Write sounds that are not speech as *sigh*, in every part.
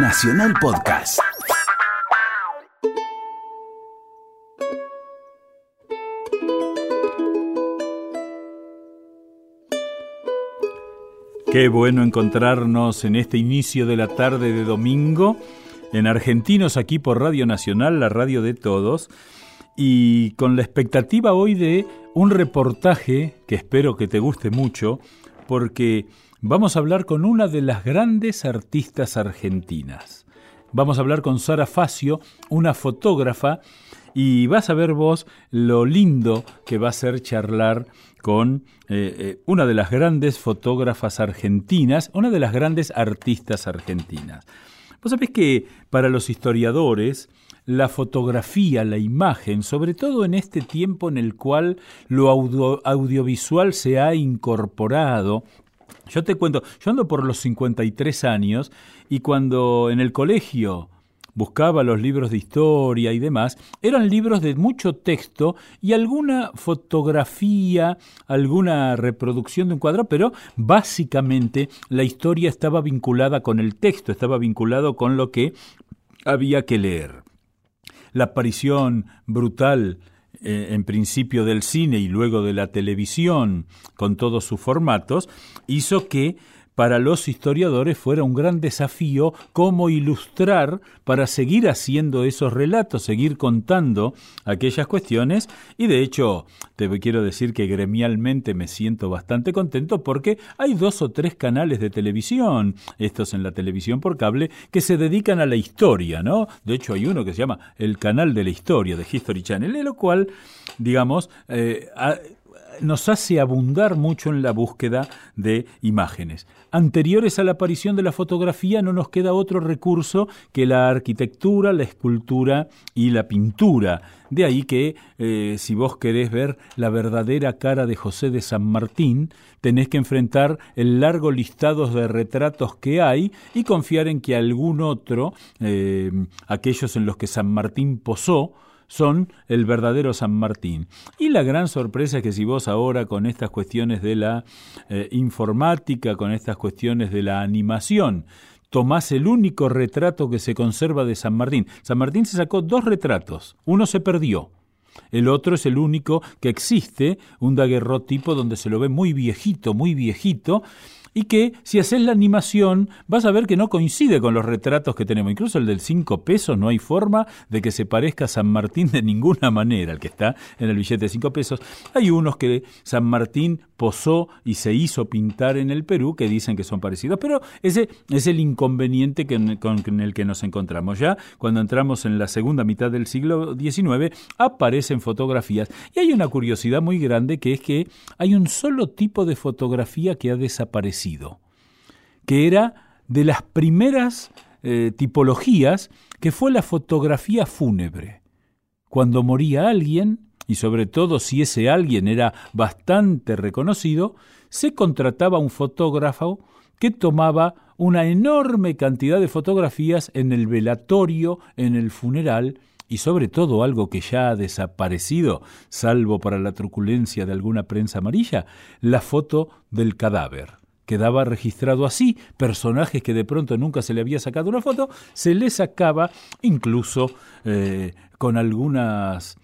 Nacional Podcast. Qué bueno encontrarnos en este inicio de la tarde de domingo en Argentinos aquí por Radio Nacional, la radio de todos, y con la expectativa hoy de un reportaje que espero que te guste mucho, porque vamos a hablar con una de las grandes artistas argentinas. Vamos a hablar con Sara Facio, una fotógrafa, y vas a ver vos lo lindo que va a ser charlar con eh, eh, una de las grandes fotógrafas argentinas, una de las grandes artistas argentinas. Vos sabés que para los historiadores, la fotografía, la imagen, sobre todo en este tiempo en el cual lo audiovisual se ha incorporado, yo te cuento, yo ando por los 53 años y cuando en el colegio buscaba los libros de historia y demás, eran libros de mucho texto y alguna fotografía, alguna reproducción de un cuadro, pero básicamente la historia estaba vinculada con el texto, estaba vinculado con lo que había que leer. La aparición brutal eh, en principio del cine y luego de la televisión, con todos sus formatos, hizo que para los historiadores fuera un gran desafío cómo ilustrar para seguir haciendo esos relatos, seguir contando aquellas cuestiones y de hecho te quiero decir que gremialmente me siento bastante contento porque hay dos o tres canales de televisión, estos en la televisión por cable, que se dedican a la historia, ¿no? De hecho hay uno que se llama el canal de la historia de History Channel, en lo cual, digamos, eh, nos hace abundar mucho en la búsqueda de imágenes. Anteriores a la aparición de la fotografía no nos queda otro recurso que la arquitectura, la escultura y la pintura. De ahí que eh, si vos querés ver la verdadera cara de José de San Martín, tenés que enfrentar el largo listado de retratos que hay y confiar en que algún otro, eh, aquellos en los que San Martín posó, son el verdadero San Martín. Y la gran sorpresa es que si vos ahora con estas cuestiones de la eh, informática, con estas cuestiones de la animación, tomás el único retrato que se conserva de San Martín. San Martín se sacó dos retratos, uno se perdió. El otro es el único que existe, un daguerrotipo donde se lo ve muy viejito, muy viejito, y que si haces la animación vas a ver que no coincide con los retratos que tenemos. Incluso el del 5 pesos no hay forma de que se parezca a San Martín de ninguna *laughs* manera, el que está en el billete de 5 pesos. Hay unos que San Martín posó y se hizo pintar en el Perú que dicen que son parecidos, pero ese es el inconveniente con el que nos encontramos. Ya cuando entramos en la segunda mitad del siglo XIX aparecen fotografías y hay una curiosidad muy grande que es que hay un solo tipo de fotografía que ha desaparecido, que era de las primeras eh, tipologías que fue la fotografía fúnebre. Cuando moría alguien, y sobre todo si ese alguien era bastante reconocido, se contrataba un fotógrafo que tomaba una enorme cantidad de fotografías en el velatorio, en el funeral, y sobre todo algo que ya ha desaparecido, salvo para la truculencia de alguna prensa amarilla, la foto del cadáver. Quedaba registrado así, personajes que de pronto nunca se le había sacado una foto, se le sacaba incluso eh, con algunas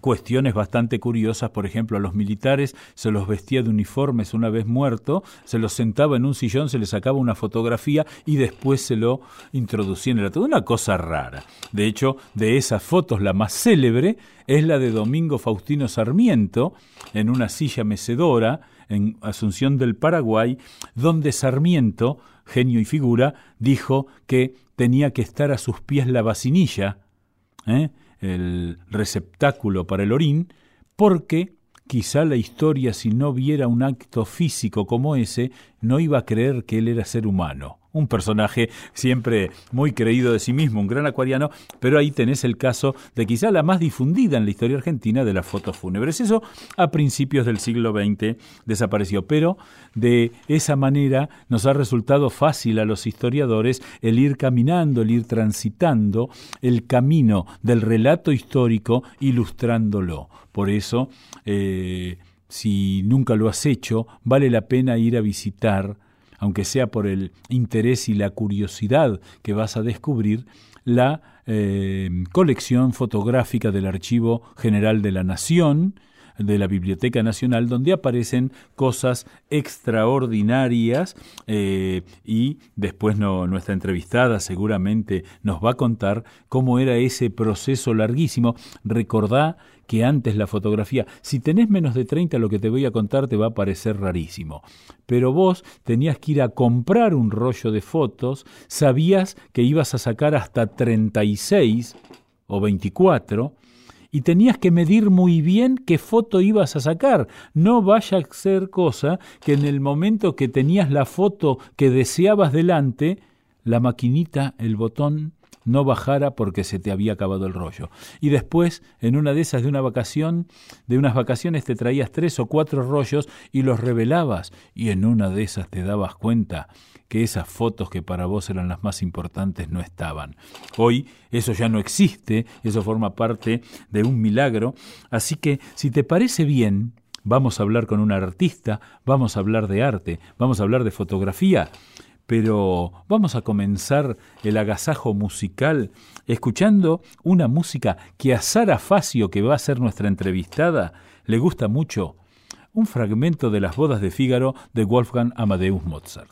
cuestiones bastante curiosas, por ejemplo, a los militares se los vestía de uniformes una vez muerto, se los sentaba en un sillón, se les sacaba una fotografía y después se lo introducía en el ataúd. Una cosa rara. De hecho, de esas fotos la más célebre es la de Domingo Faustino Sarmiento en una silla mecedora en Asunción del Paraguay, donde Sarmiento, genio y figura, dijo que tenía que estar a sus pies la vacinilla, ¿eh? El receptáculo para el orín, porque quizá la historia si no viera un acto físico como ese, no iba a creer que él era ser humano un personaje siempre muy creído de sí mismo, un gran acuariano, pero ahí tenés el caso de quizá la más difundida en la historia argentina de las fotos fúnebres. Eso a principios del siglo XX desapareció, pero de esa manera nos ha resultado fácil a los historiadores el ir caminando, el ir transitando el camino del relato histórico ilustrándolo. Por eso, eh, si nunca lo has hecho, vale la pena ir a visitar aunque sea por el interés y la curiosidad que vas a descubrir, la eh, colección fotográfica del Archivo General de la Nación, de la Biblioteca Nacional, donde aparecen cosas extraordinarias eh, y después no, nuestra entrevistada seguramente nos va a contar cómo era ese proceso larguísimo. Recordá que antes la fotografía, si tenés menos de 30 lo que te voy a contar te va a parecer rarísimo, pero vos tenías que ir a comprar un rollo de fotos, sabías que ibas a sacar hasta 36 o 24, y tenías que medir muy bien qué foto ibas a sacar. No vaya a ser cosa que en el momento que tenías la foto que deseabas delante, la maquinita, el botón, no bajara porque se te había acabado el rollo. Y después, en una de esas de una vacación, de unas vacaciones te traías tres o cuatro rollos y los revelabas y en una de esas te dabas cuenta que esas fotos que para vos eran las más importantes no estaban. Hoy eso ya no existe, eso forma parte de un milagro, así que si te parece bien, vamos a hablar con un artista, vamos a hablar de arte, vamos a hablar de fotografía, pero vamos a comenzar el agasajo musical escuchando una música que a Sara Facio, que va a ser nuestra entrevistada, le gusta mucho, un fragmento de las bodas de Fígaro de Wolfgang Amadeus Mozart.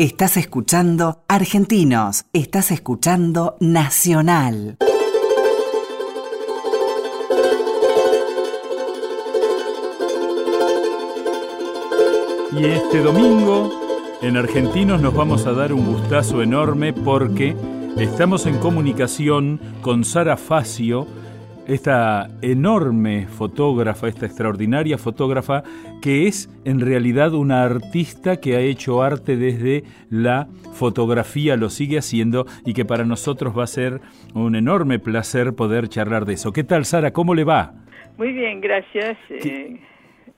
Estás escuchando Argentinos, estás escuchando Nacional. Y este domingo en Argentinos nos vamos a dar un gustazo enorme porque estamos en comunicación con Sara Facio, esta enorme fotógrafa, esta extraordinaria fotógrafa, que es en realidad una artista que ha hecho arte desde la fotografía, lo sigue haciendo y que para nosotros va a ser un enorme placer poder charlar de eso. ¿Qué tal, Sara? ¿Cómo le va? Muy bien, gracias. Eh,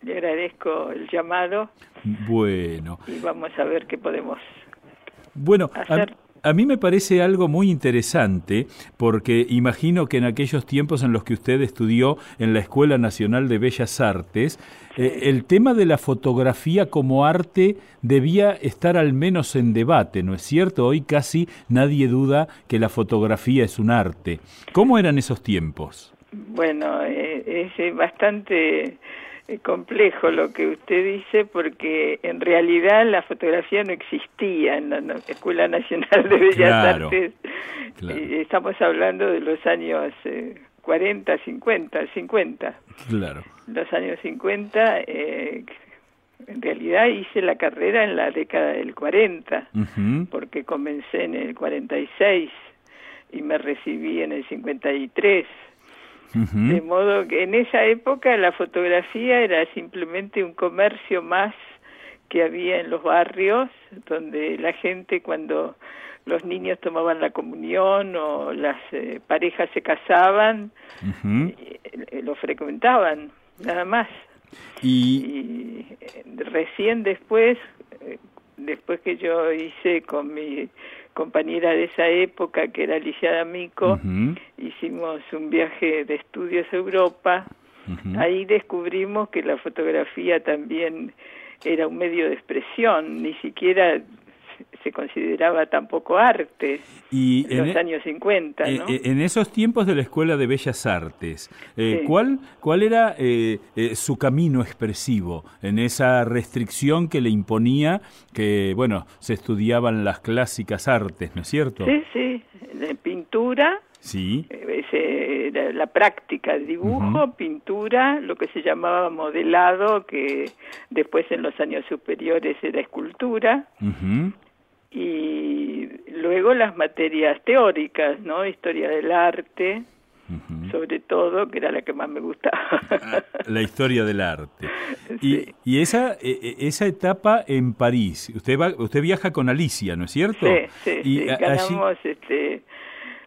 le agradezco el llamado. Bueno. Y vamos a ver qué podemos bueno, hacer. A mí me parece algo muy interesante porque imagino que en aquellos tiempos en los que usted estudió en la Escuela Nacional de Bellas Artes, eh, el tema de la fotografía como arte debía estar al menos en debate, ¿no es cierto? Hoy casi nadie duda que la fotografía es un arte. ¿Cómo eran esos tiempos? Bueno, eh, es bastante complejo lo que usted dice porque en realidad la fotografía no existía en la Escuela Nacional de Bellas Artes. Eh, estamos hablando de los años 40, 50, 50. Claro. Los años 50, eh, en realidad hice la carrera en la década del 40, porque comencé en el 46 y me recibí en el 53. De modo que en esa época la fotografía era simplemente un comercio más que había en los barrios, donde la gente cuando los niños tomaban la comunión o las eh, parejas se casaban, eh, lo frecuentaban, nada más. Y, eh, recién después, después que yo hice con mi compañera de esa época, que era Alicia D'Amico, hicimos un viaje de estudios a Europa. Ahí descubrimos que la fotografía también era un medio de expresión, ni siquiera se consideraba tampoco arte y en los e años 50. ¿no? En esos tiempos de la Escuela de Bellas Artes, eh, ¿cuál, ¿cuál era eh, eh, su camino expresivo en esa restricción que le imponía que, bueno, se estudiaban las clásicas artes, ¿no es cierto? Sí, sí, pintura. Sí. la práctica, dibujo, pintura, lo que se llamaba modelado, que después en los años superiores era escultura y luego las materias teóricas, ¿no? Historia del arte, sobre todo, que era la que más me gustaba. la historia del arte. *laughs* Y, y esa, e, e, esa etapa en París, usted va, usted viaja con Alicia, ¿no es cierto? Sí, sí, ganamos, este,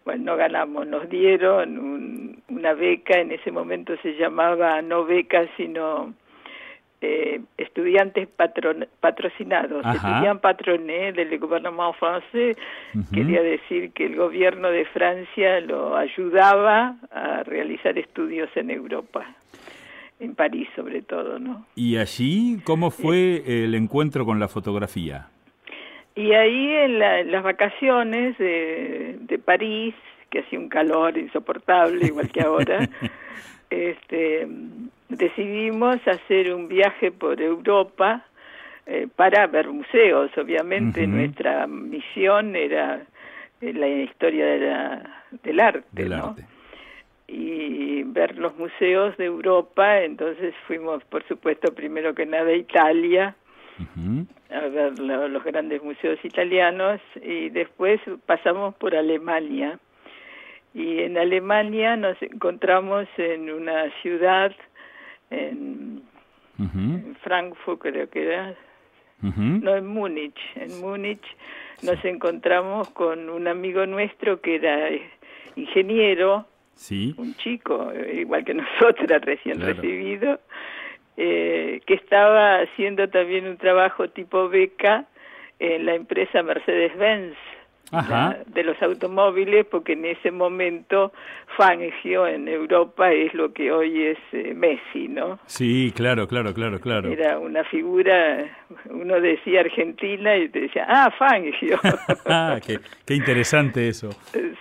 bueno, no ganamos, nos dieron una beca, en ese momento se llamaba no beca, sino eh, estudiantes patrocinados, estudiantes patronés del gobierno francés, quería decir que el gobierno de Francia lo ayudaba a realizar estudios en Europa, en París sobre todo, ¿no? ¿Y allí cómo fue el encuentro con la fotografía? Y ahí en, las vacaciones de, de París, que hacía un calor insoportable, igual que ahora, *laughs* este decidimos hacer un viaje por Europa eh, para ver museos. Obviamente nuestra misión era eh, la historia de la, del arte, ¿no? Y ver los museos de Europa, entonces fuimos, por supuesto, primero que nada a Italia, a ver los grandes museos italianos, y después pasamos por Alemania. Y en Alemania nos encontramos en una ciudad en, Frankfurt creo que era, no en Múnich, en Múnich nos encontramos con un amigo nuestro que era ingeniero, sí. un chico eh, igual que *laughs* nosotras recién recibido, eh, que estaba haciendo también un trabajo tipo beca en la empresa Mercedes-Benz de los automóviles, porque en ese momento Fangio en Europa es lo que hoy es eh, Messi, ¿no? Sí, claro, claro, claro, claro. Era una figura, uno decía Argentina y te decía, ah, Fangio. *laughs* ah, qué, qué, interesante eso.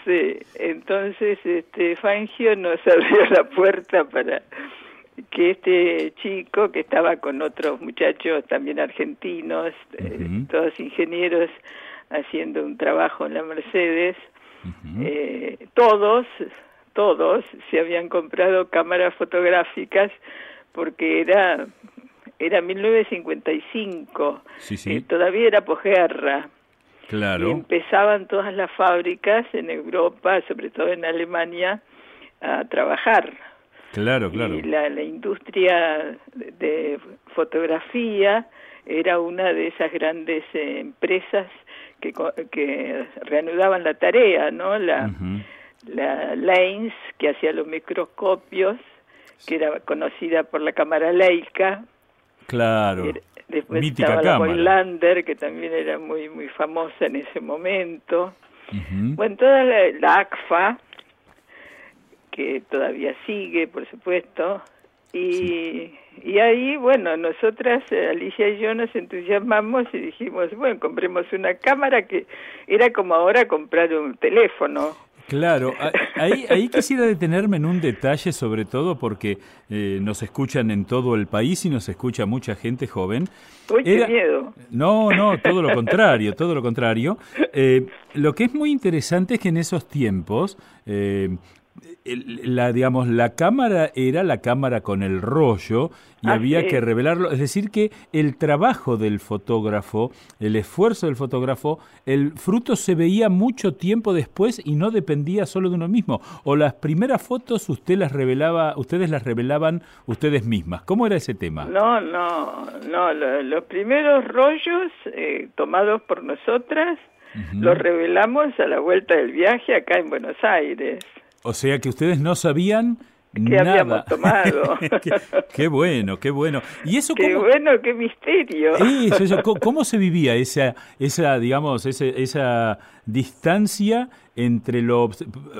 Sí, entonces este, Fangio nos *laughs* abrió la puerta para que este chico que estaba con otros muchachos también argentinos, eh, todos ingenieros haciendo un trabajo en la Mercedes, eh, todos, todos se habían comprado cámaras fotográficas porque era era 1955, sí, sí. todavía era posguerra. Claro. Y empezaban todas las fábricas en Europa, sobre todo en Alemania, a trabajar. Claro, claro. Y la, la industria de fotografía era una de esas grandes eh, empresas que, que reanudaban la tarea, ¿no? La, la Lens, que hacía los microscopios, que era conocida por la cámara Leica. Claro. Después estaba la Boylander, que también era muy muy famosa en ese momento. Bueno, toda la, la ACFA, que todavía sigue, por supuesto, y, y ahí, bueno, nosotras, eh, Alicia y yo, nos entusiasmamos y dijimos, bueno, compremos una cámara que era como ahora comprar un teléfono. Claro, ahí, ahí quisiera detenerme en un detalle sobre todo porque eh, nos escuchan en todo el país y nos escucha mucha gente joven. Uy, qué miedo. No, no, todo lo contrario, todo lo contrario. Eh, lo que es muy interesante es que en esos tiempos eh, la digamos la cámara era la cámara con el rollo y había que revelarlo. Es decir que el trabajo del fotógrafo el esfuerzo del fotógrafo el fruto se veía mucho tiempo después y no dependía solo de uno mismo. O las primeras fotos usted las revelaba ustedes las revelaban ustedes mismas. Cómo era ese tema no no no los primeros rollos eh, tomados por nosotras los revelamos a la vuelta del viaje acá en Buenos Aires o sea que ustedes no sabían que nada. habíamos *laughs* tomado. qué, bueno, qué bueno. ¿Y eso *laughs* qué bueno, qué misterio. Eso, ¿Cómo se vivía esa, esa digamos, ese, esa distancia entre lo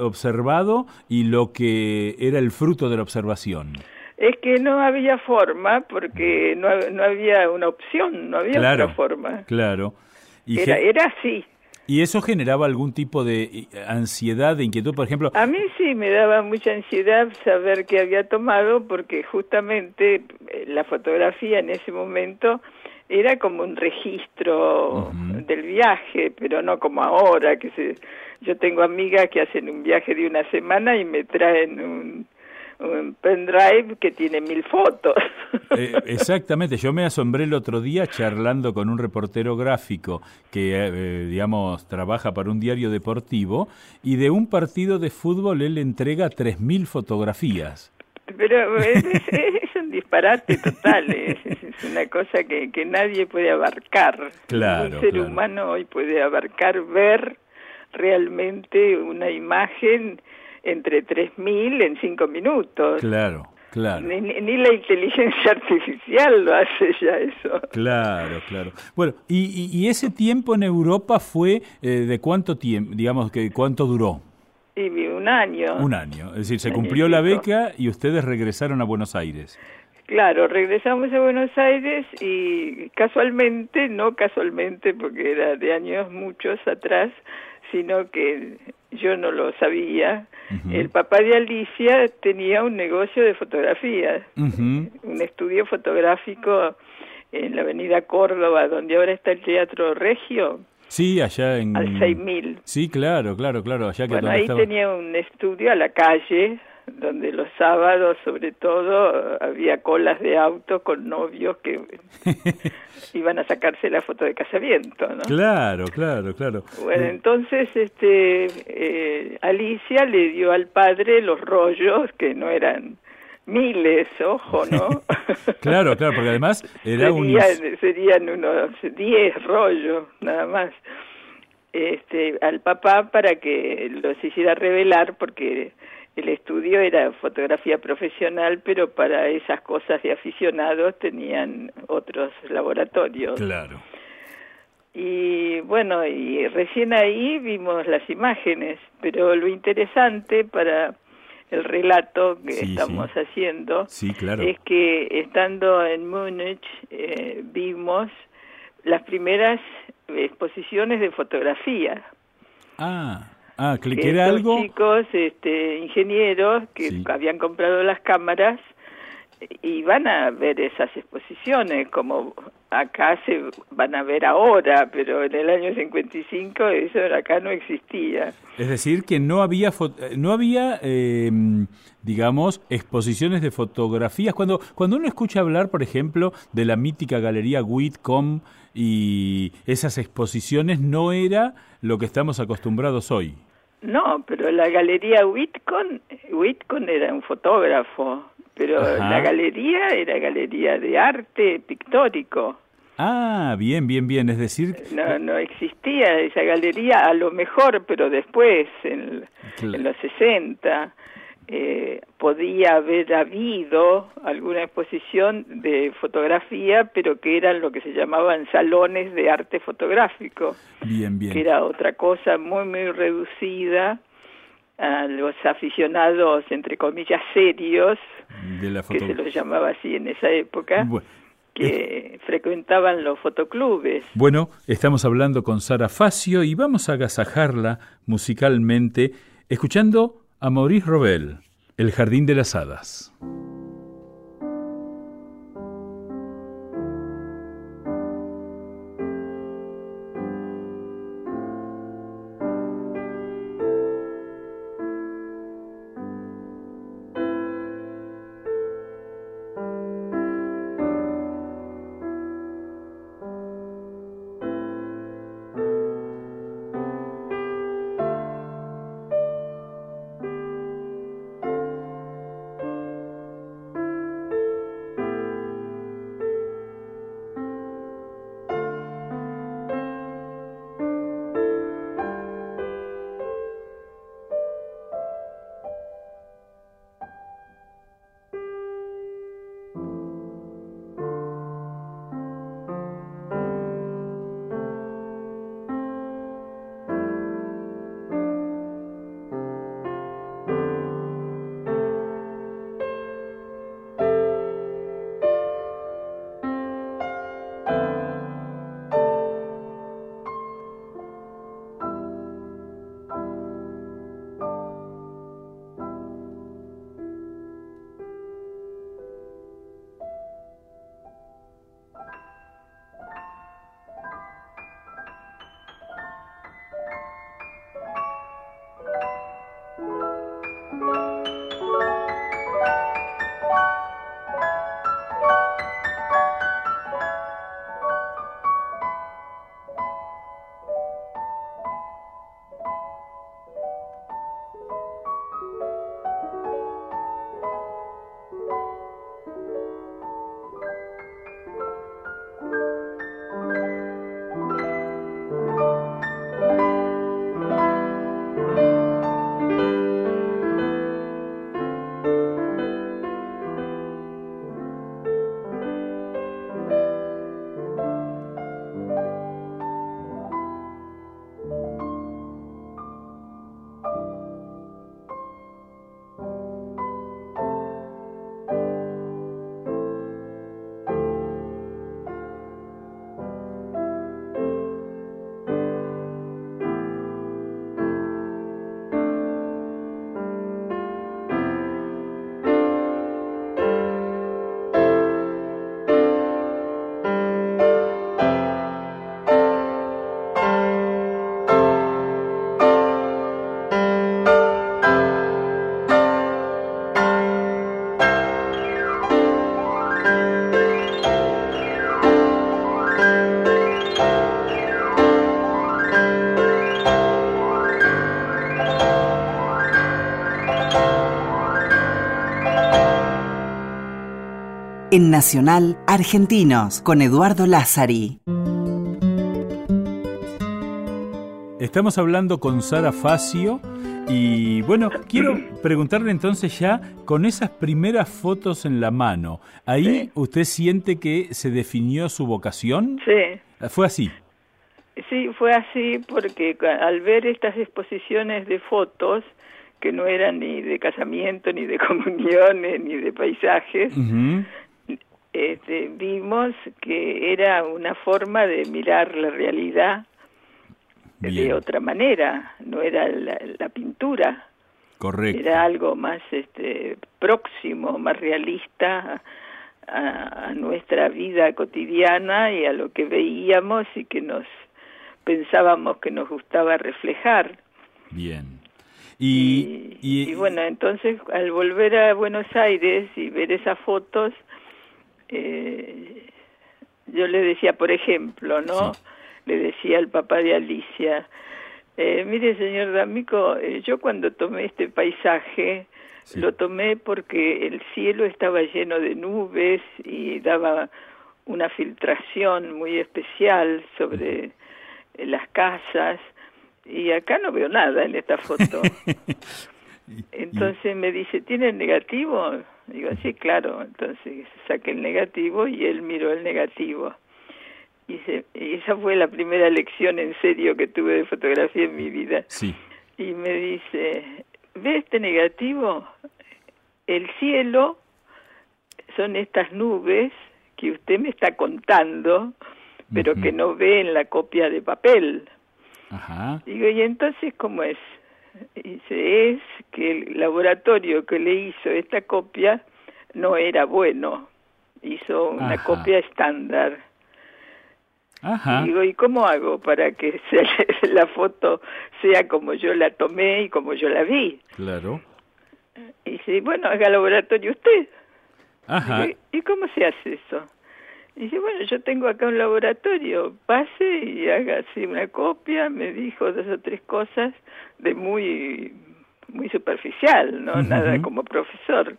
observado y lo que era el fruto de la observación? Es que no había forma, porque no, no había una opción, no había otra forma. Claro. Y era, era así. ¿Y eso generaba algún tipo de eh, ansiedad, de inquietud, por ejemplo? A mí sí me daba mucha ansiedad saber qué había tomado porque justamente eh, la fotografía en ese momento era como un registro del viaje, pero no como ahora que se yo tengo amigas que hacen un viaje de una semana y me traen un un pendrive que tiene mil fotos. *laughs* Eh, exactamente, yo me asombré el otro día charlando con un reportero gráfico que, eh, digamos, trabaja para un diario deportivo y de un partido de fútbol él entrega tres mil fotografías. Pero *laughs* es, un disparate total, es, una cosa que, que nadie puede abarcar. Claro, un ser humano hoy puede abarcar, ver realmente una imagen entre 3.000 en 5 minutos. Claro, claro. Ni, la inteligencia *laughs* artificial lo hace ya eso. Claro, claro. Bueno, ¿y, y, ese tiempo en Europa fue eh, de cuánto tiempo, digamos, que cuánto duró? Y un año. Un año, es decir, se cumplió la beca y ustedes regresaron a Buenos Aires. Claro, regresamos a Buenos Aires y casualmente, no casualmente porque era de años muchos atrás, sino que yo no lo sabía. El papá de Alicia tenía un negocio de fotografía, un estudio fotográfico en la avenida Córdoba, donde ahora está el Teatro Regio. Sí, allá en... Al 6000. Sí, claro, claro, claro. Allá que bueno, ahí tenía un estudio a la calle, donde los sábados sobre todo había colas de autos con novios que *laughs* iban a sacarse la foto de casamiento, ¿no? Claro, claro, claro. Bueno, entonces este eh, Alicia le dio al padre los rollos que no eran miles, ojo, ¿no? *laughs* claro, claro, porque además era serían, serían unos 10 rollos nada más. Este, al papá para que los hiciera revelar porque el estudio era fotografía profesional, pero para esas cosas de aficionados tenían otros laboratorios. Claro. Y bueno, y recién ahí vimos las imágenes, pero lo interesante para el relato que estamos haciendo es que estando en Múnich eh, vimos las primeras exposiciones de fotografía. Ah. Ah, que algo. chicos, este, ingenieros que habían comprado las cámaras, y van a ver esas exposiciones como acá se van a ver ahora, pero en el año 55 eso acá no existía. Es decir, que no había, no había em, digamos, exposiciones de fotografías. Cuando, cuando uno escucha hablar, por ejemplo, de la mítica galería Whitcomb y esas exposiciones, no era lo que estamos acostumbrados hoy. No, pero la galería Whitcomb, Whitcomb era un fotógrafo, pero la galería era galería de arte pictórico. Ah, bien, bien, bien, es decir... No, no existía esa galería, a lo mejor, pero después, en, en los 60, eh, podía haber habido alguna exposición de fotografía, pero que eran lo que se llamaban salones de arte fotográfico. Bien, bien. Que era otra cosa muy, muy reducida a los aficionados, entre comillas, serios, que se los llamaba así en esa época. Que frecuentaban los fotoclubes. Bueno, estamos hablando con Sara Facio y vamos a agasajarla musicalmente escuchando a Maurice Robel, El Jardín de las Hadas. Nacional Argentinos con Eduardo Lázari. Estamos hablando con Sara Facio y bueno, quiero preguntarle entonces ya con esas primeras fotos en la mano, ¿ahí usted siente que se definió su vocación? Sí. ¿Fue así? Sí, fue así porque al ver estas exposiciones de fotos, que no eran ni de casamiento, ni de *laughs* comuniones, ni de paisajes, este, vimos que era una forma de mirar la realidad de otra manera, no era la, pintura. Correcto. Era algo más este, próximo, más realista a, a, nuestra vida cotidiana y a lo que veíamos y que nos pensábamos que nos gustaba reflejar. Bien. Y, y, bueno, entonces al volver a Buenos Aires y ver esas fotos, eh, yo le decía, por ejemplo, ¿no? Le decía al papá de Alicia, eh, mire señor D'Amico, eh, yo cuando tomé este paisaje, lo tomé porque el cielo estaba lleno de nubes y daba una filtración muy especial sobre las casas y acá no veo nada en esta foto. *laughs* Entonces me dice, ¿tiene negativo? Digo, sí, claro. Entonces saqué el negativo y él miró el negativo. Y, y esa fue la primera lección en serio que tuve de fotografía en mi vida. Sí. Y me dice, ¿ve este negativo? El cielo son estas nubes que usted me está contando, pero que no ve en la copia de papel. Ajá. Digo, ¿y entonces cómo es? *laughs* Dice, es que el laboratorio que le hizo esta copia no era bueno, hizo una Ajá. copia estándar. Ajá. Digo, ¿y cómo hago para que *laughs* se- la foto sea como yo la tomé y como yo la vi? Claro. Y dice, bueno, haga laboratorio usted. Ajá. ¿Y cómo se hace eso? Y dice, bueno, yo tengo acá un laboratorio, pase y haga así una copia, me dijo dos o tres cosas de muy muy superficial, no nada como profesor.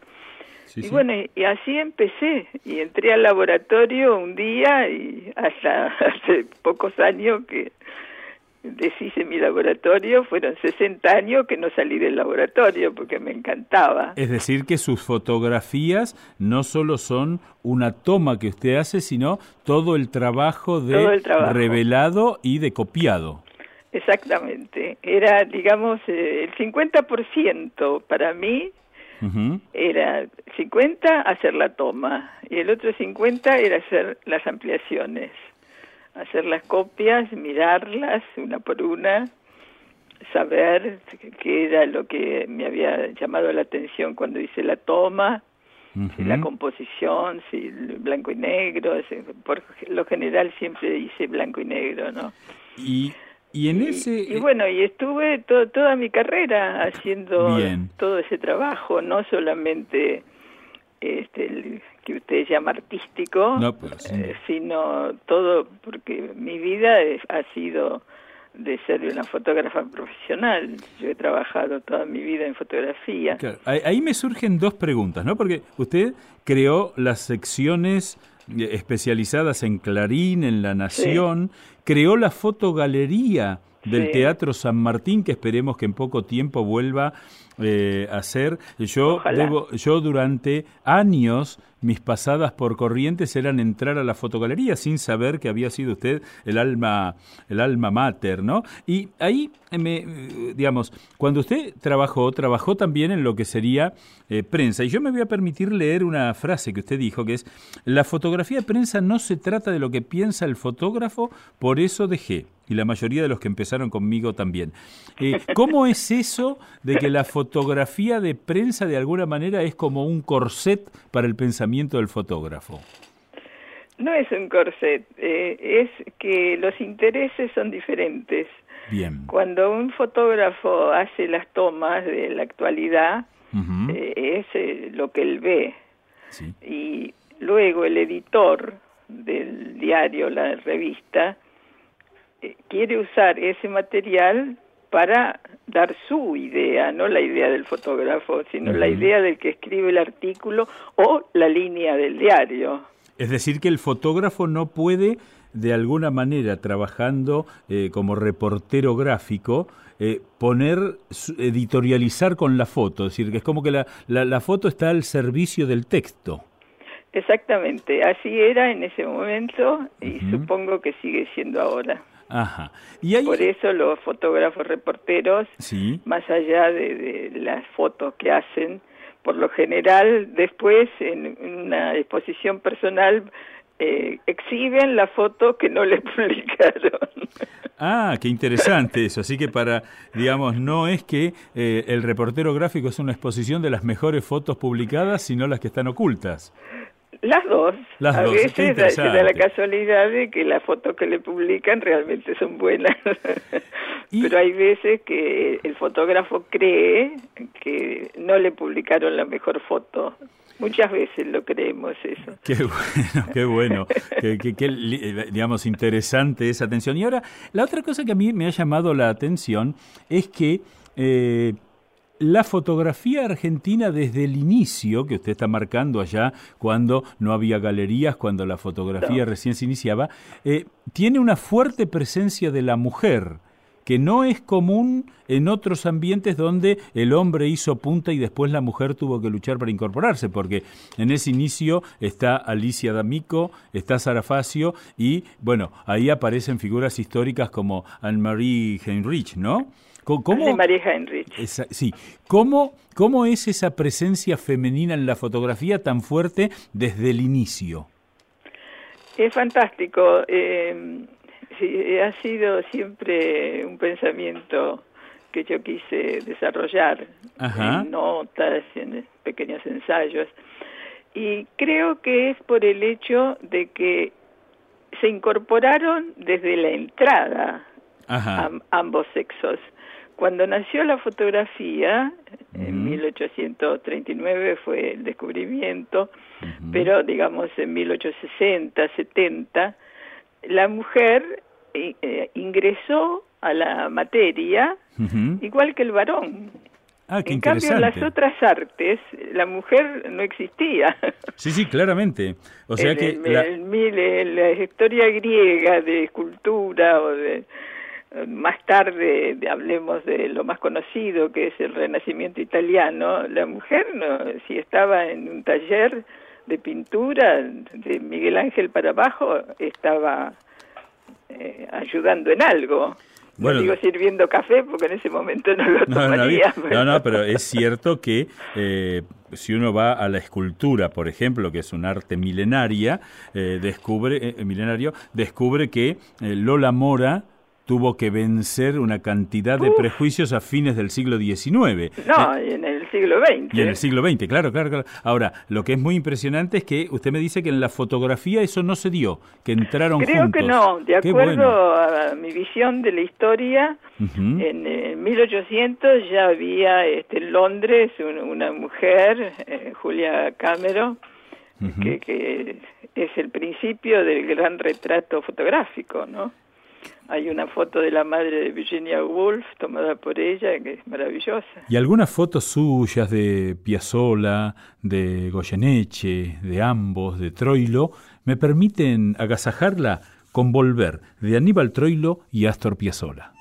Sí, y sí. bueno, y, y así empecé, y entré al laboratorio un día y hasta *laughs* hace pocos años que deshice mi laboratorio, fueron 60 años que no salí del laboratorio porque me encantaba. Es decir, que sus fotografías no solo son una toma que usted hace, sino todo el trabajo de Todo el trabajo. revelado y de copiado. Exactamente. Era, digamos, eh, el 50% para mí era 50 hacer la toma y el otro 50 era hacer las ampliaciones, hacer las copias, mirarlas una por una, saber qué era lo que me había llamado la atención cuando hice la toma, si la composición, si el blanco y negro, por lo general siempre hice blanco y negro, ¿no? Y, y en Y- ese... y, bueno, y estuve to- toda mi carrera haciendo Bien. todo ese trabajo, no solamente este el que usted llama artístico, No, pues, sí. eh, sino todo, porque mi vida es- ha sido de ser una fotógrafa profesional. Yo he trabajado toda mi vida en fotografía. Claro, ahí, ahí me surgen dos preguntas, ¿no? Porque usted creó las secciones eh, especializadas en Clarín, en La Nación, creó la fotogalería del Sí. Teatro San Martín, que esperemos que en poco tiempo vuelva eh, a ser. Yo, Ojalá. debo- yo durante años mis pasadas por Corrientes eran entrar a la fotogalería sin saber que había sido usted el alma, el alma mater, ¿no? Y ahí, me, digamos, cuando usted trabajó, trabajó también en lo que sería eh, prensa. Y yo me voy a permitir leer una frase que usted dijo, que es, la fotografía de prensa no se trata de lo que piensa el fotógrafo, por eso dejé. Y la mayoría de los que empezaron conmigo también. Eh, ¿Cómo es eso de que la fotografía de prensa de alguna manera es como un corset para el pensamiento del fotógrafo? No es un corset, eh, es que los intereses son diferentes. Bien. Cuando un fotógrafo hace las tomas de la actualidad, eh, es eh, lo que él ve. Sí. Y luego el editor del diario, la revista, quiere usar ese material para dar su idea, no la idea del fotógrafo, sino la idea del que escribe el artículo o la línea del diario. Es decir, que el fotógrafo no puede, de alguna manera, trabajando eh, como reportero gráfico, eh, poner, editorializar con la foto. Es decir, que es como que la, la, la foto está al servicio del texto. Exactamente, así era en ese momento y supongo que sigue siendo ahora. Ajá. Y hay... Por eso los fotógrafos reporteros, Sí. más allá de, de las fotos que hacen, por lo general después en una exposición personal eh, exhiben la foto que no le *laughs* publicaron. Ah, qué interesante eso. Así que para, digamos, no es que eh, el reportero gráfico es una exposición de las mejores fotos publicadas, sino las que están ocultas. Las dos. Las a dos. veces se da la casualidad de que las fotos que le publican realmente son buenas. Pero hay veces que el fotógrafo cree que no le publicaron la mejor foto. Muchas veces lo creemos eso. Qué bueno, qué bueno. qué, digamos, interesante esa atención. Y ahora, la otra cosa que a mí me ha llamado la atención es que eh, la fotografía argentina desde el inicio, que usted está marcando allá, cuando no había galerías, cuando la fotografía recién se iniciaba, eh, tiene una fuerte presencia de la mujer que no es común en otros ambientes donde el hombre hizo punta y después la mujer tuvo que luchar para incorporarse, porque en ese inicio está Alicia D'Amico, está Sara Facio y, bueno, ahí aparecen figuras históricas como Anne-Marie Heinrich, ¿no? ¿Cómo, María Heinrich. sí. ¿Cómo, ¿Cómo es esa presencia femenina en la fotografía tan fuerte desde el inicio? Es fantástico. Eh, ha sido siempre un pensamiento que yo quise desarrollar en notas, en pequeños ensayos. Y creo que es por el hecho de que se incorporaron desde la entrada ambos sexos. Cuando nació la fotografía, en 1839 fue el descubrimiento, pero digamos en 1860, 70, la mujer eh, eh, ingresó a la materia igual que el varón. Ah, en cambio, en las otras artes, la mujer no existía. Sí, sí, claramente. O sea que la... la historia griega de escultura o de más tarde hablemos de lo más conocido que es el Renacimiento italiano, la mujer no, si estaba en un taller de pintura de Miguel Ángel para abajo, estaba eh, ayudando en algo. Bueno, no digo sirviendo café porque en ese momento no lo *laughs* tomaría. No, no, pero es cierto que eh, si uno va a la escultura, por ejemplo, que es un arte milenaria, eh, descubre milenario, descubre que Lola Mora tuvo que vencer una cantidad de prejuicios a fines del siglo XIX. No, eh, en el siglo XX. Y en el siglo XX, claro, claro, claro. Ahora, lo que es muy impresionante es que usted me dice que en la fotografía eso no se dio, que entraron Creo que no, de acuerdo a mi visión de la historia, en, 1800 ya había este, en Londres una mujer, eh, Julia Cameron, que, que es el principio del gran retrato fotográfico, ¿no? Hay una foto de la madre de Virginia Woolf tomada por ella que es maravillosa. ¿Y algunas fotos suyas de Piazzolla, de Goyeneche, de ambos, de Troilo, me permiten agasajarla con Volver de Aníbal Troilo y Astor Piazzolla?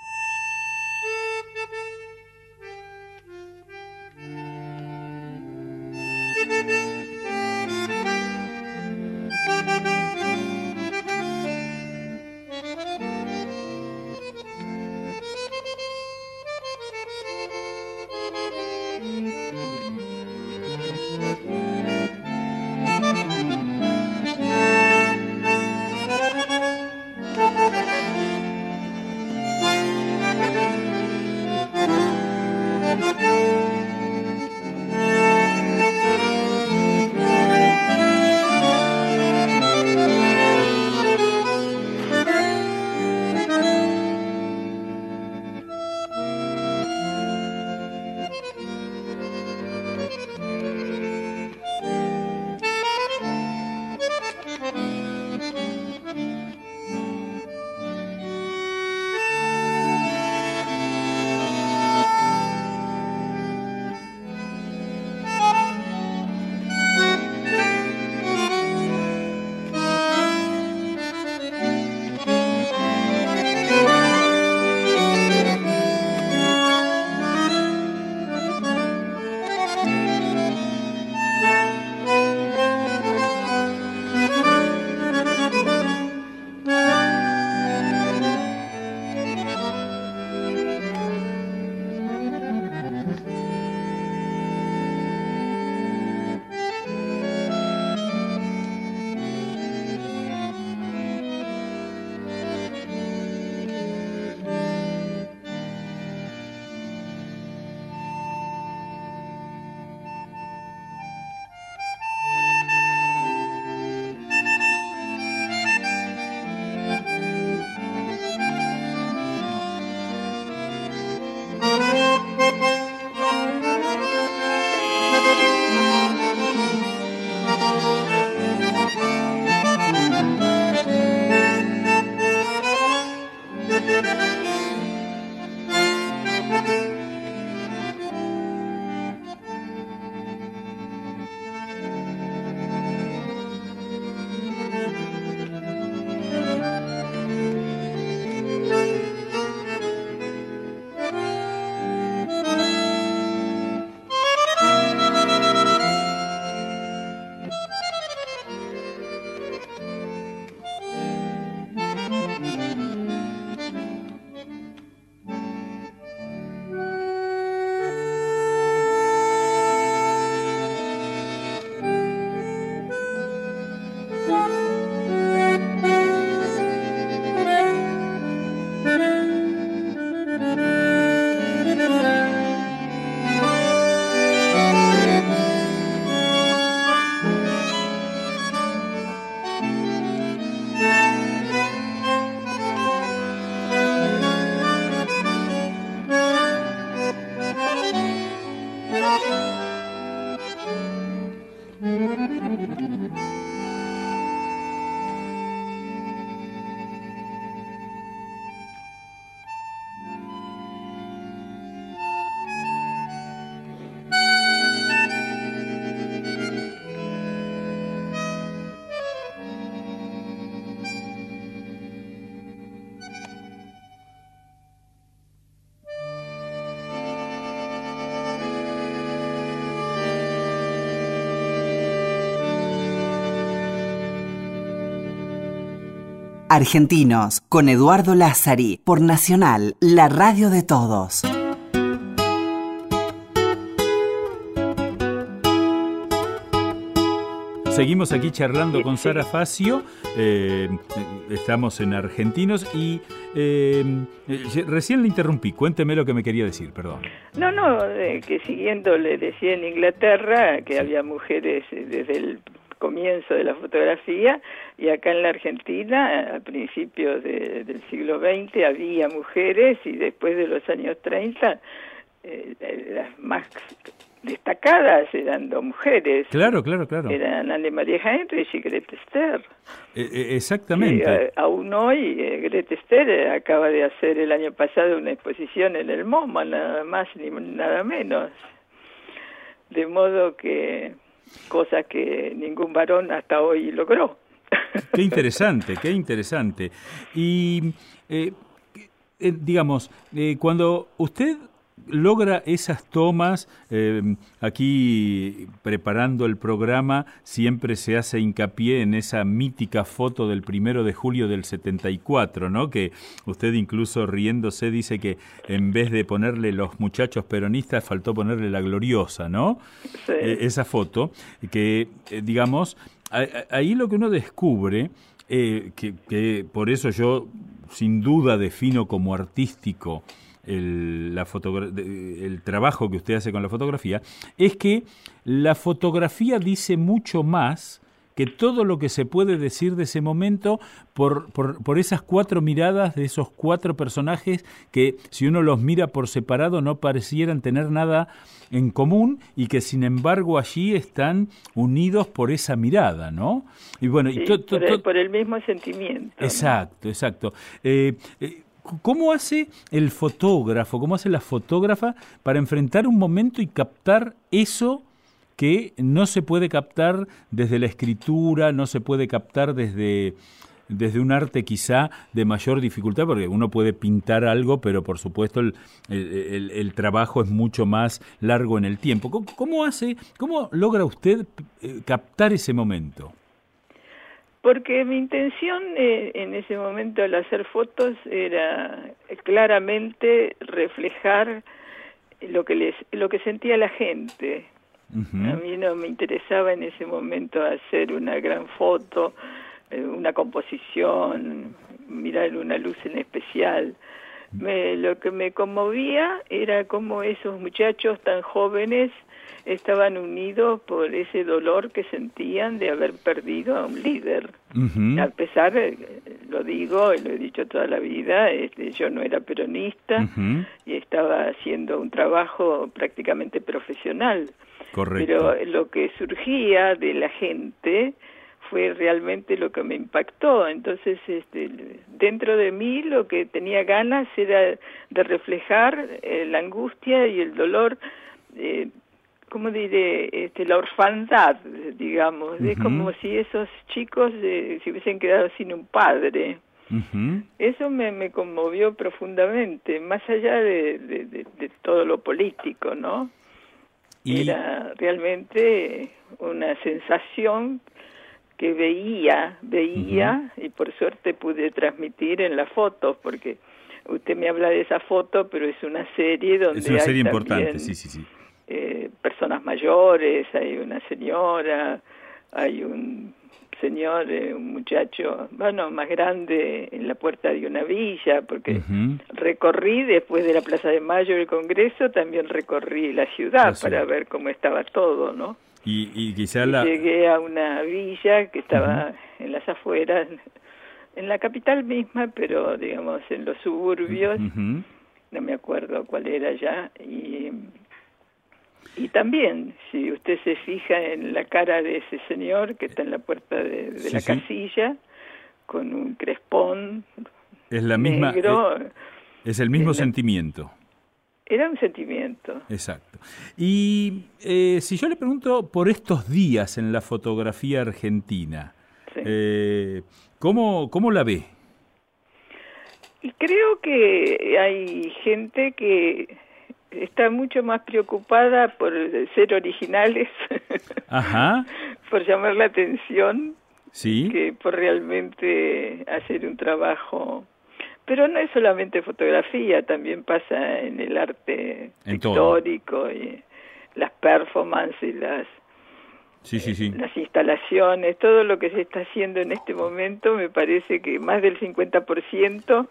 Argentinos, con Eduardo Lázari, por Nacional, la radio de todos. Seguimos aquí charlando con Sara Facio, eh, estamos en Argentinos y eh, recién le interrumpí, cuénteme lo que me quería decir, perdón. No, no, que siguiendo le decía en Inglaterra que había mujeres desde el comienzo de la fotografía y acá en la Argentina a principios del siglo XX había mujeres y después de los años 30 eh, las más destacadas eran dos mujeres. Claro, claro, claro. Eran Anne María Heinrich y Grete Ster. Eh, eh, exactamente. aún hoy Grete Ster acaba de hacer el año pasado una exposición en el MoMA, nada más ni nada menos. De modo que cosa que ningún varón hasta hoy logró. Qué interesante, qué interesante. Y, eh, eh, digamos, eh, cuando usted logra esas tomas, eh, aquí preparando el programa, siempre se hace hincapié en esa mítica foto del primero de julio del 74, ¿no? Que usted incluso riéndose dice que en vez de ponerle los muchachos peronistas, faltó ponerle la gloriosa, ¿no? Eh, esa foto, que, eh, digamos, ahí lo que uno descubre, que, que por eso yo sin duda defino como artístico, el, la el trabajo que usted hace con la fotografía, es que la fotografía dice mucho más que todo lo que se puede decir de ese momento por, por, por, esas cuatro miradas de esos cuatro personajes que si uno los mira por separado no parecieran tener nada en común y que sin embargo allí están unidos por esa mirada, ¿no? Y bueno, y por, el, por, el, mismo sentimiento. Exacto, exacto. Eh, eh, ¿Cómo hace el fotógrafo, cómo hace la fotógrafa para enfrentar un momento y captar eso que no se puede captar desde la escritura, no se puede captar desde, desde un arte quizá de mayor dificultad, porque uno puede pintar algo, pero por supuesto el, el, trabajo es mucho más largo en el tiempo. ¿Cómo, hace, cómo logra usted eh, captar ese momento? Porque mi intención eh, en ese momento al hacer fotos era claramente reflejar lo que les, lo que sentía la gente. A mí no me interesaba en ese momento hacer una gran foto, eh, una composición, mirar una luz en especial. Me, lo que me conmovía era cómo esos muchachos tan jóvenes estaban unidos por ese dolor que sentían de haber perdido a un líder. A pesar, lo digo, lo he dicho toda la vida, este, yo no era peronista y estaba haciendo un trabajo prácticamente profesional. Pero lo que surgía de la gente fue realmente lo que me impactó. Entonces, este, dentro de mí lo que tenía ganas era de reflejar eh, la angustia y el dolor eh, ¿cómo diré? Este, la orfandad, digamos. Es como si esos chicos eh, se hubiesen quedado sin un padre. Eso me, me, conmovió profundamente, más allá de, de, todo lo político, ¿no? Era realmente una sensación que veía, veía, y por suerte pude transmitir en las fotos, porque usted me habla de esa foto, pero es una serie donde... Es una serie importante, sí, sí, sí. eh, personas mayores, hay una señora, hay un señor, eh, un muchacho, bueno, más grande en la puerta de una villa, porque recorrí después de la Plaza de Mayo del Congreso, también recorrí la ciudad para ver cómo estaba todo, ¿no? Y, y quizá la... Llegué a una villa que estaba en las afueras, en la capital misma, pero digamos en los suburbios, no me acuerdo cuál era ya, y y también, si usted se fija en la cara de ese señor que está en la puerta de, la casilla, con un crespón es la misma, negro, es, el mismo sentimiento. Era un sentimiento. Exacto. Y eh, si yo le pregunto por estos días en la fotografía argentina, eh, ¿cómo, ¿cómo la ve? Y creo que hay gente que está mucho más preocupada por ser originales, *laughs* por llamar la atención ¿Sí? que por realmente hacer un trabajo pero no es solamente fotografía, también pasa en el arte histórico y las performances, las Sí, sí, sí. las instalaciones, todo lo que se está haciendo en este momento, me parece que más del 50%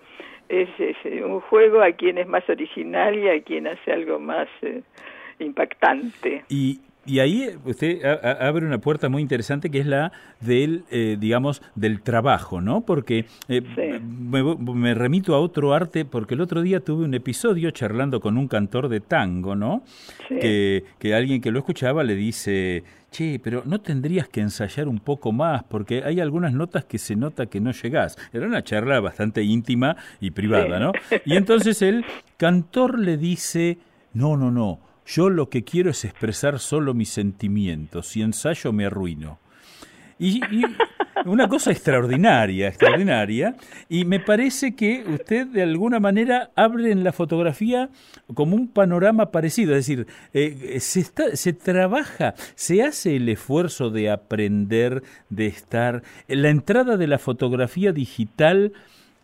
es, es eh, un juego a quien es más original y a quien hace algo más eh, impactante. Y, y ahí usted abre una puerta muy interesante que es la del, eh, digamos, del trabajo, ¿no? Porque eh, me, remito a otro arte, porque el otro día tuve un episodio charlando con un cantor de tango, ¿no? Que, que alguien que lo escuchaba le dice, che, pero no tendrías que ensayar un poco más, porque hay algunas notas que se nota que no llegás. Era una charla bastante íntima y privada, ¿no? Y entonces el cantor le dice, no, no, no yo lo que quiero es expresar solo mis sentimientos. Si ensayo me arruino. Y, una cosa extraordinaria, extraordinaria. Y me parece que usted de alguna manera abre en la fotografía como un panorama parecido. Es decir, eh, se, se trabaja, se hace el esfuerzo de aprender, de estar. La entrada de la fotografía digital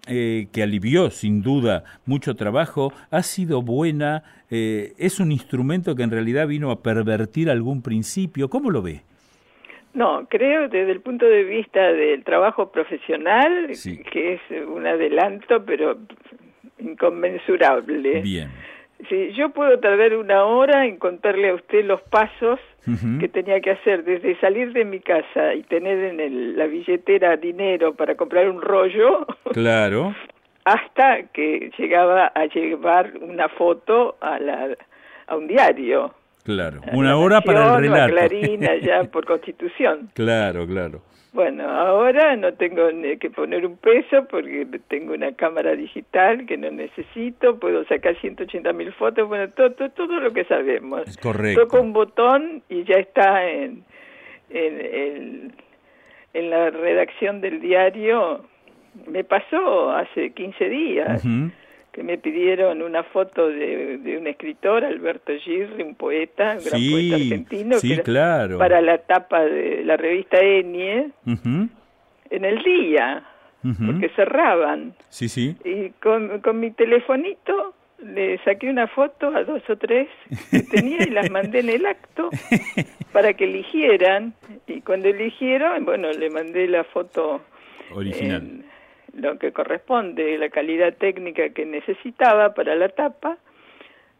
eh, que alivió sin duda mucho trabajo, ha sido buena, eh, es un instrumento que en realidad vino a pervertir algún principio. ¿Cómo lo ve? No, creo desde el punto de vista del trabajo profesional que es un adelanto, pero inconmensurable. Bien. Sí, yo puedo tardar una hora en contarle a usted los pasos que tenía que hacer desde salir de mi casa y tener en la billetera dinero para comprar un rollo. *laughs* Claro. hasta que llegaba a llevar una foto a, la, a un diario. Claro, una hora para el relato. Clarín, ya por *laughs* constitución. Claro, claro. Bueno, ahora no tengo que poner un peso porque tengo una cámara digital que no necesito, puedo sacar 180 mil fotos, bueno, todo, todo, lo que sabemos. Es correcto. Toco un botón y ya está en, en, en, la redacción del diario. Me pasó hace 15 días que me pidieron una foto de, un escritor, Alberto Girri, un poeta, un gran poeta argentino, claro. para la tapa de la revista Enie, en el día, porque cerraban. Sí, sí. Y con, con mi telefonito le saqué una foto a dos o tres que tenía y las mandé en el acto *laughs* para que eligieran. Y cuando eligieron, bueno, le mandé la foto original lo que corresponde, la calidad técnica que necesitaba para la tapa.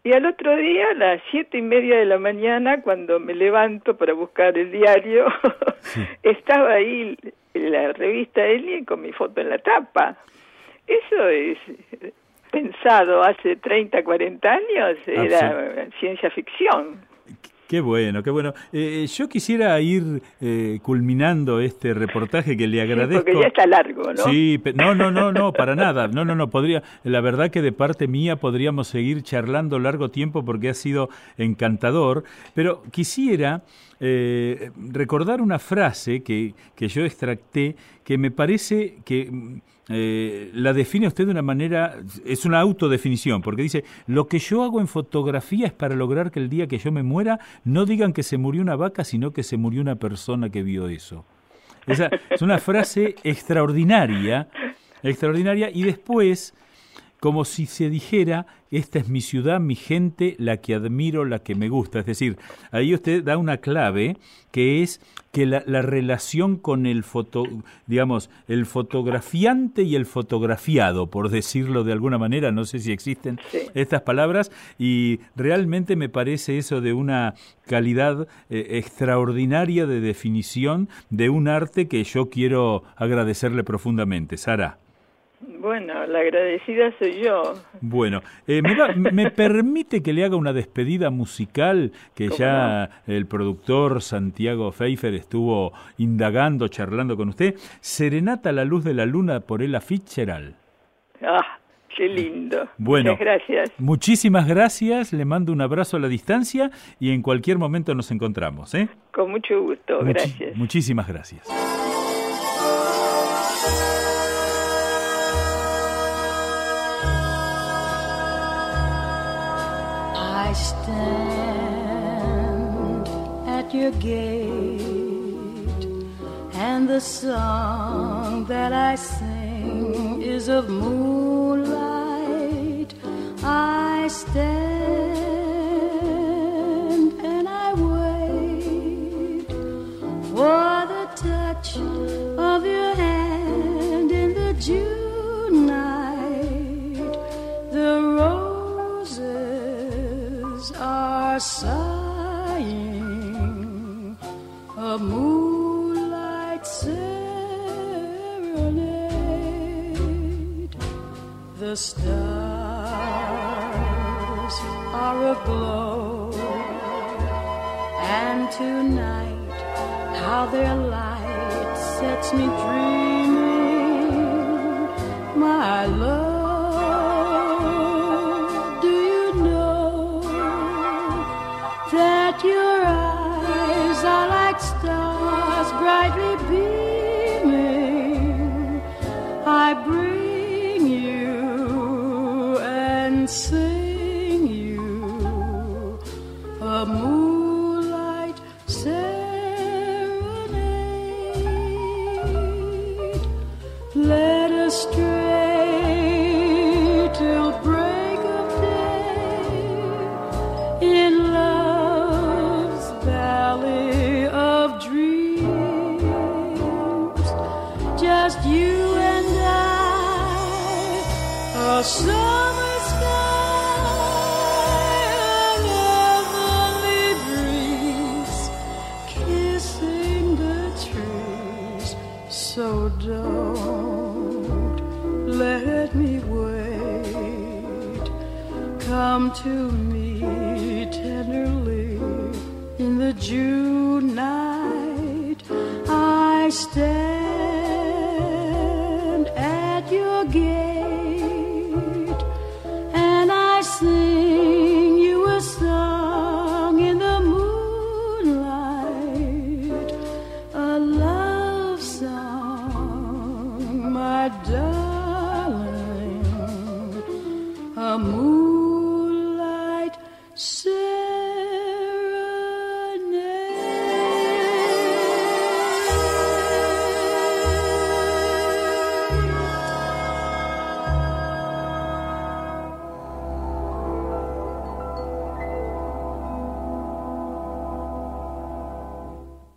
Y al otro día, a las siete y media de la mañana, cuando me levanto para buscar el diario, *laughs* estaba ahí la revista Eli con mi foto en la tapa. Eso es pensado hace 30, 40 años, era ciencia ficción. Qué bueno, qué bueno. Eh, eh, yo quisiera ir eh, culminando este reportaje que le agradezco. porque ya está largo, ¿no? Sí, no, no, no, no, para nada. No, no, no, podría. La verdad que de parte mía podríamos seguir charlando largo tiempo porque ha sido encantador. Pero quisiera recordar una frase que, que yo extracté que me parece que eh, la define usted de una manera, es una autodefinición, porque dice, lo que yo hago en fotografía es para lograr que el día que yo me muera no digan que se murió una vaca, sino que se murió una persona que vio eso. Esa es una frase *laughs* extraordinaria, extraordinaria, y después, como si se dijera, esta es mi ciudad, mi gente, la que admiro, la que me gusta. Es decir, ahí usted da una clave que es que la, relación con el foto, digamos, el fotografiante y el fotografiado, por decirlo de alguna manera, no sé si existen estas palabras, y realmente me parece eso de una calidad eh, extraordinaria de definición de un arte que yo quiero agradecerle profundamente. Sara. Bueno, la agradecida soy yo. Bueno, eh, *laughs* me, permite que le haga una despedida musical que ya el productor Santiago Pfeiffer estuvo indagando, charlando con usted. Serenata a la luz de la luna por Ella Fitzgerald. Ah, qué lindo. Bueno, Muchas gracias. Muchísimas gracias, le mando un abrazo a la distancia y en cualquier momento nos encontramos. ¿eh? Con mucho gusto, gracias. Muchísimas gracias. Stand at your gate and the song that I sing is of moonlight. I stand and I wait for the touch of your sighing. A moonlight serenade. The stars are aglow, and tonight, how their light sets me dreaming, my love. You.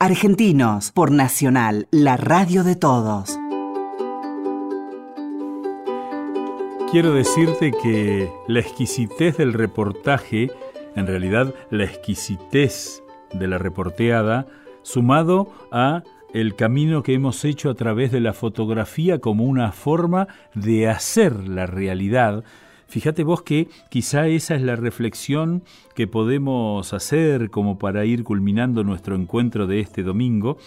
Argentinos por Nacional, la radio de todos. Quiero decirte que la exquisitez del reportaje, en realidad la exquisitez de la reporteada, sumado a el camino que hemos hecho a través de la fotografía como una forma de hacer la realidad, Fíjate vos que quizá esa es la reflexión que podemos hacer como para ir culminando nuestro encuentro de este domingo,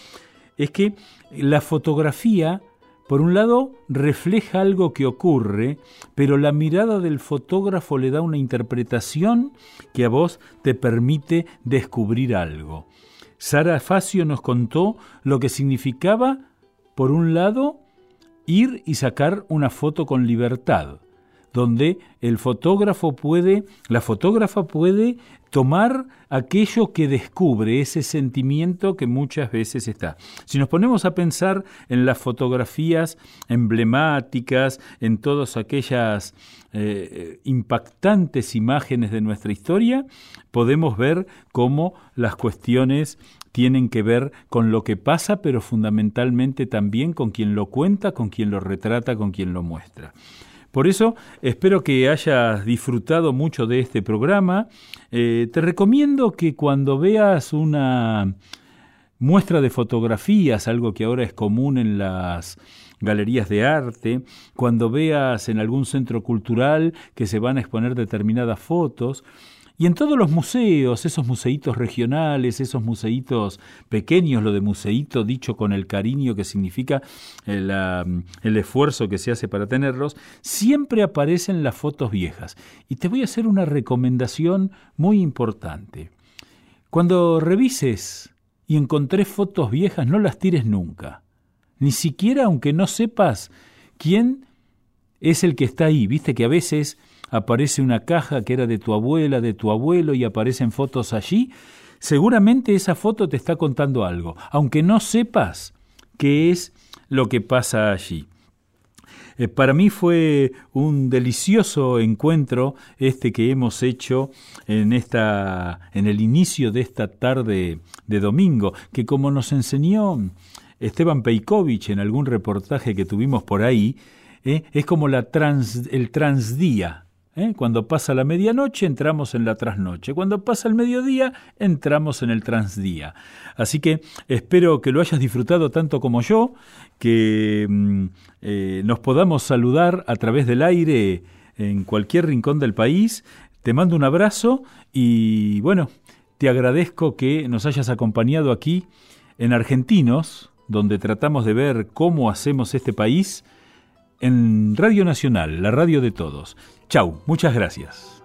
es que la fotografía, por un lado, refleja algo que ocurre, pero la mirada del fotógrafo le da una interpretación que a vos te permite descubrir algo. Sara Facio nos contó lo que significaba, por un lado, ir y sacar una foto con libertad donde el fotógrafo puede, la fotógrafa puede tomar aquello que descubre, ese sentimiento que muchas veces está. Si nos ponemos a pensar en las fotografías emblemáticas, en todas aquellas eh, impactantes imágenes de nuestra historia, podemos ver cómo las cuestiones tienen que ver con lo que pasa, pero fundamentalmente también con quien lo cuenta, con quien lo retrata, con quien lo muestra. Por eso espero que hayas disfrutado mucho de este programa. Eh, te recomiendo que cuando veas una muestra de fotografías, algo que ahora es común en las galerías de arte, cuando veas en algún centro cultural que se van a exponer determinadas fotos, y en todos los museos, esos museitos regionales, esos museitos pequeños, lo de museito dicho con el cariño que significa el, el, esfuerzo que se hace para tenerlos, siempre aparecen las fotos viejas. Y te voy a hacer una recomendación muy importante. Cuando revises y encontré fotos viejas, no las tires nunca. Ni siquiera aunque no sepas quién es el que está ahí. Viste que a veces aparece una caja que era de tu abuela, de tu abuelo y aparecen fotos allí, seguramente esa foto te está contando algo, aunque no sepas qué es lo que pasa allí. Eh, para mí fue un delicioso encuentro este que hemos hecho en esta en el inicio de esta tarde de domingo, que como nos enseñó Esteban Peikovic en algún reportaje que tuvimos por ahí, eh, es como trans, el transdía. ¿Eh? Cuando pasa la medianoche entramos en la trasnoche, cuando pasa el mediodía entramos en el transdía. Así que espero que lo hayas disfrutado tanto como yo, que mm, eh, nos podamos saludar a través del aire en cualquier rincón del país. Te mando un abrazo y bueno, te agradezco que nos hayas acompañado aquí en Argentinos, donde tratamos de ver cómo hacemos este país en Radio Nacional, la radio de todos. Chau, muchas gracias.